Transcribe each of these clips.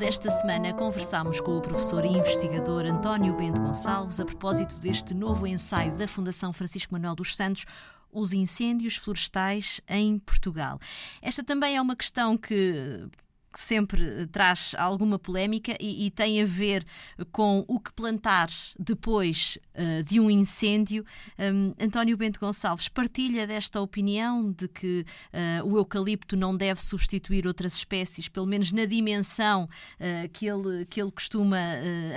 Esta semana conversámos com o professor e investigador António Bento Gonçalves a propósito deste novo ensaio da Fundação Francisco Manuel dos Santos, os incêndios florestais em Portugal. Esta também é uma questão que que sempre traz alguma polémica e, e, tem a ver com o que plantar depois uh, de um incêndio. Um, António Bento Gonçalves partilha desta opinião de que uh, o eucalipto não deve substituir outras espécies, pelo menos na dimensão uh, que, ele, que ele costuma,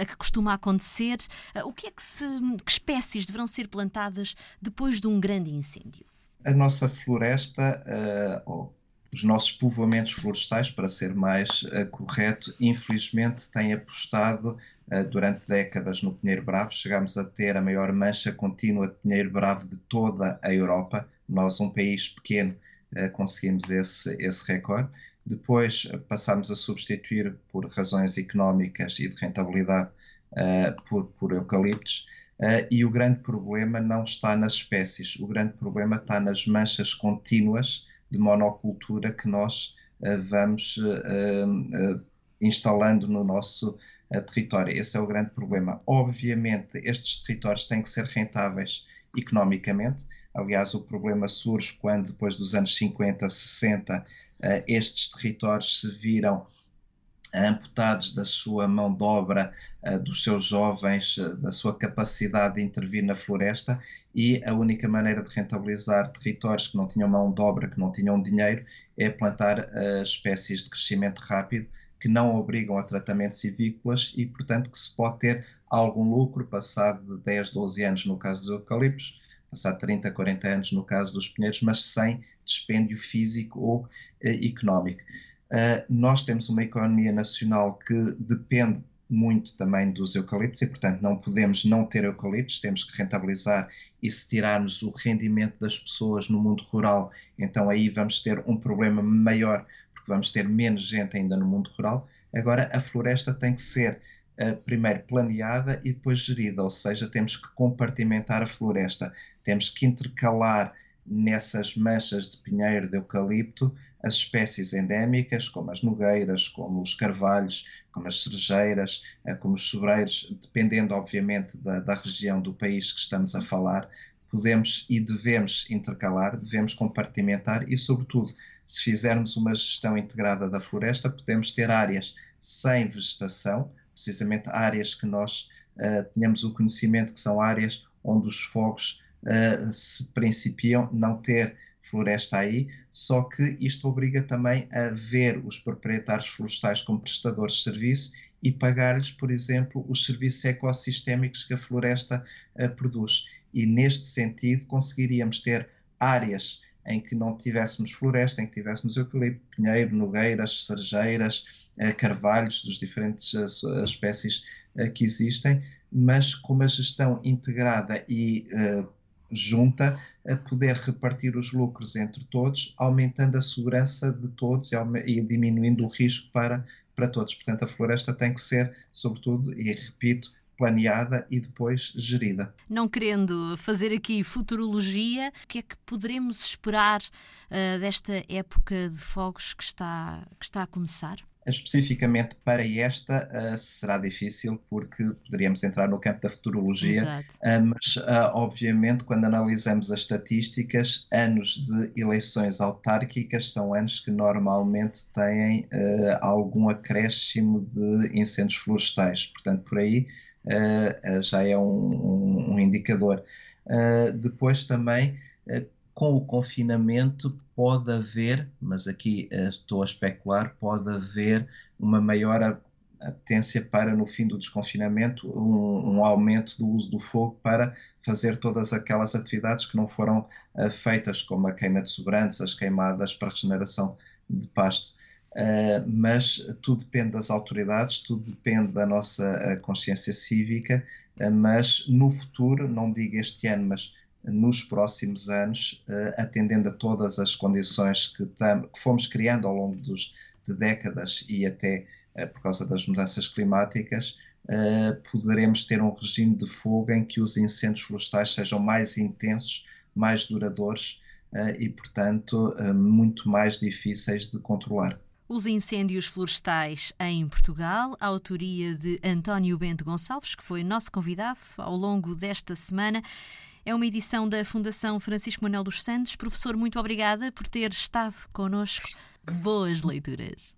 a que costuma acontecer. o que é que, se, que espécies deverão ser plantadas depois de um grande incêndio? A nossa floresta, os nossos povoamentos florestais, para ser mais uh, correto, infelizmente têm apostado uh, durante décadas no pinheiro bravo. Chegámos a ter a maior mancha contínua de pinheiro bravo de toda a Europa. Nós, um país pequeno, uh, conseguimos esse, esse recorde. Depois passámos a substituir, por razões económicas e de rentabilidade, por, por eucaliptos. Uh, e o grande problema não está nas espécies, o grande problema está nas manchas contínuas de monocultura que nós uh, vamos uh, instalando no nosso território. Esse é o grande problema. Obviamente, estes territórios têm que ser rentáveis economicamente. Aliás, o problema surge quando, depois dos anos 50, 60, estes territórios se viram amputados da sua mão de obra, uh, dos seus jovens, uh, da sua capacidade de intervir na floresta e a única maneira de rentabilizar territórios que não tinham mão de obra, que não tinham dinheiro, é plantar uh, espécies de crescimento rápido que não obrigam a tratamentos civícolas e, portanto, que se pode ter algum lucro passado de 10, 12 anos no caso dos eucaliptos, passado 30, 40 anos no caso dos pinheiros, mas sem dispêndio físico ou económico. Uh, nós temos uma economia nacional que depende muito também dos eucaliptos e, portanto, não podemos não ter eucaliptos, temos que rentabilizar e se tirarmos o rendimento das pessoas no mundo rural, então aí vamos ter um problema maior, porque vamos ter menos gente ainda no mundo rural. Agora, a floresta tem que ser uh, primeiro planeada e depois gerida, ou seja, temos que compartimentar a floresta, temos que intercalar nessas manchas de pinheiro, de eucalipto, as espécies endémicas, como as nogueiras, como os carvalhos, como as cerejeiras, eh, como os sobreiros, dependendo, obviamente, da, da região do país que estamos a falar, podemos e devemos intercalar, devemos compartimentar e, sobretudo, se fizermos uma gestão integrada da floresta, podemos ter áreas sem vegetação, precisamente áreas que nós uh, tenhamos o conhecimento que são áreas onde os fogos uh, se principiam, não ter floresta aí, só que isto obriga também a ver os proprietários florestais como prestadores de serviço e pagar-lhes, por exemplo, os serviços ecossistémicos que a floresta uh, produz. E neste sentido conseguiríamos ter áreas em que não tivéssemos floresta, em que tivéssemos eucalipto, pinheiro, nogueiras, cerejeiras, uh, carvalhos dos diferentes uh, espécies que existem, mas com uma gestão integrada e junta a poder repartir os lucros entre todos, aumentando a segurança de todos e, diminuindo o risco para, para todos. Portanto, a floresta tem que ser, sobretudo, e repito, planeada e depois gerida. Não querendo fazer aqui futurologia, o que é que poderemos esperar uh, desta época de fogos que está, que está a começar? Especificamente para esta uh, será difícil porque poderíamos entrar no campo da futurologia, uh, mas uh, obviamente quando analisamos as estatísticas, anos de eleições autárquicas são anos que normalmente têm algum acréscimo de incêndios florestais, portanto por aí já é um, um indicador. depois também com o confinamento pode haver, mas aqui uh, estou a especular, pode haver uma maior apetência para, no fim do desconfinamento, um, um, aumento do uso do fogo para fazer todas aquelas atividades que não foram uh, feitas, como a queima de sobrantes, as queimadas para regeneração de pasto. Uh, mas tudo depende das autoridades, tudo depende da nossa consciência cívica, mas no futuro, não digo este ano, mas nos próximos anos, uh, atendendo a todas as condições que, que, fomos criando ao longo dos, de décadas e até uh, por causa das mudanças climáticas, uh, poderemos ter um regime de fogo em que os incêndios florestais sejam mais intensos, mais duradouros e, portanto, muito mais difíceis de controlar. Os incêndios florestais em Portugal, autoria de António Bento Gonçalves, que foi nosso convidado ao longo desta semana. É uma edição da Fundação Francisco Manuel dos Santos. Professor, muito obrigada por ter estado connosco. Boas leituras.